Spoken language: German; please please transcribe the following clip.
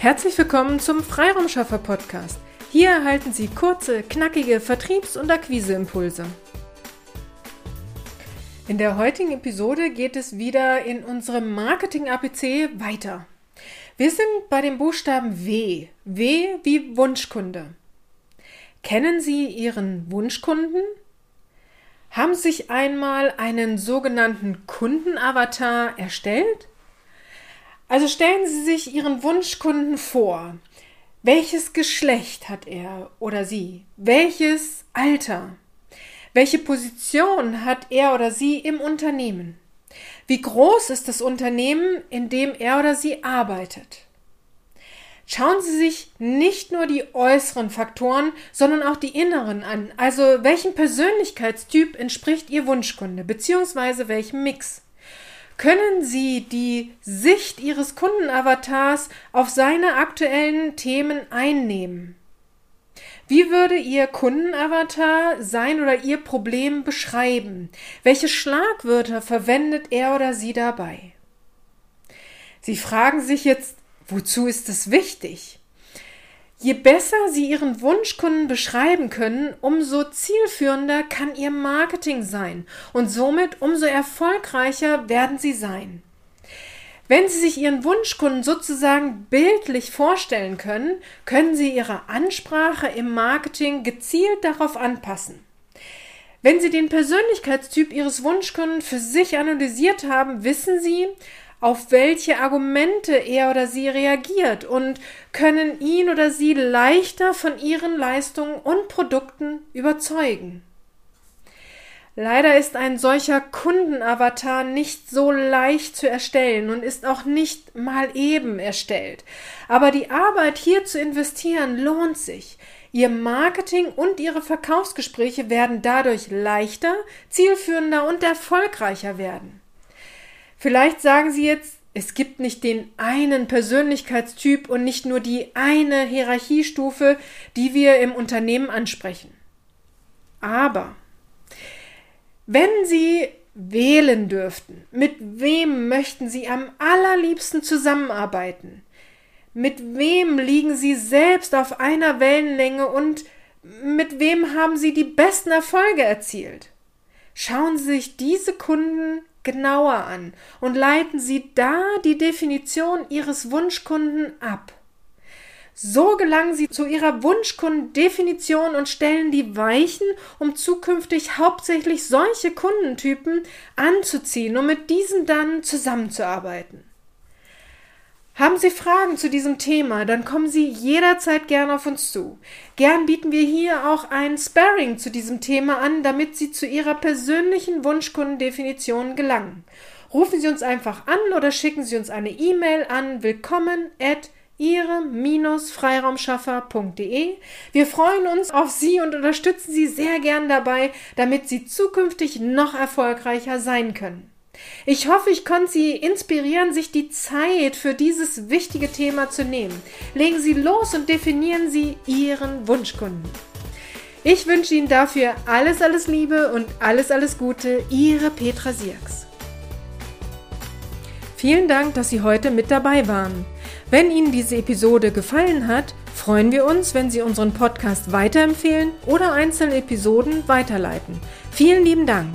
Herzlich willkommen zum Freiraumschaffer Podcast. Hier erhalten Sie kurze, knackige Vertriebs- und Akquiseimpulse. In der heutigen Episode geht es wieder in unserem Marketing-APC weiter. Wir sind bei dem Buchstaben W. W wie Wunschkunde. Kennen Sie Ihren Wunschkunden? Haben Sie sich einmal einen sogenannten Kundenavatar erstellt? Also stellen Sie sich Ihren Wunschkunden vor. Welches Geschlecht hat er oder sie? Welches Alter? Welche Position hat er oder sie im Unternehmen? Wie groß ist das Unternehmen, in dem er oder sie arbeitet? Schauen Sie sich nicht nur die äußeren Faktoren, sondern auch die inneren an. Also welchem Persönlichkeitstyp entspricht Ihr Wunschkunde, beziehungsweise welchem Mix? Können Sie die Sicht Ihres Kundenavatars auf seine aktuellen Themen einnehmen. Wie würde Ihr Kundenavatar sein oder Ihr Problem beschreiben? Welche Schlagwörter verwendet er oder sie dabei? Sie fragen sich jetzt, wozu ist es wichtig? Je besser Sie Ihren Wunschkunden beschreiben können, umso zielführender kann Ihr Marketing sein und somit umso erfolgreicher werden Sie sein. Wenn Sie sich Ihren Wunschkunden sozusagen bildlich vorstellen können, können Sie Ihre Ansprache im Marketing gezielt darauf anpassen. Wenn Sie den Persönlichkeitstyp Ihres Wunschkunden für sich analysiert haben, wissen Sie, auf welche Argumente er oder sie reagiert und können ihn oder sie leichter von ihren Leistungen und Produkten überzeugen. Leider ist ein solcher Kundenavatar nicht so leicht zu erstellen und ist auch nicht mal eben erstellt. Aber die Arbeit hier zu investieren lohnt sich. Ihr Marketing und Ihre Verkaufsgespräche werden dadurch leichter, zielführender und erfolgreicher werden. Vielleicht sagen Sie jetzt, es gibt nicht den einen Persönlichkeitstyp und nicht nur die eine Hierarchiestufe, die wir im Unternehmen ansprechen. Aber wenn Sie wählen dürften, mit wem möchten Sie am allerliebsten zusammenarbeiten? Mit wem liegen Sie selbst auf einer Wellenlänge und mit wem haben Sie die besten Erfolge erzielt? Schauen Sie sich diese Kunden genauer an und leiten Sie da die Definition Ihres Wunschkunden ab. So gelangen Sie zu Ihrer Wunschkundendefinition und stellen die Weichen, um zukünftig hauptsächlich solche Kundentypen anzuziehen, um mit diesen dann zusammenzuarbeiten. Haben Sie Fragen zu diesem Thema, dann kommen Sie jederzeit gern auf uns zu. Gern bieten wir hier auch ein Sparring zu diesem Thema an, damit Sie zu Ihrer persönlichen Wunschkundendefinition gelangen. Rufen Sie uns einfach an oder schicken Sie uns eine E-Mail an willkommen at ihre-freiraumschaffer.de. Wir freuen uns auf Sie und unterstützen Sie sehr gern dabei, damit Sie zukünftig noch erfolgreicher sein können. Ich hoffe, ich konnte Sie inspirieren, sich die Zeit für dieses wichtige Thema zu nehmen. Legen Sie los und definieren Sie Ihren Wunschkunden. Ich wünsche Ihnen dafür alles, alles Liebe und alles, alles Gute. Ihre Petra Sierks. Vielen Dank, dass Sie heute mit dabei waren. Wenn Ihnen diese Episode gefallen hat, freuen wir uns, wenn Sie unseren Podcast weiterempfehlen oder einzelne Episoden weiterleiten. Vielen lieben Dank.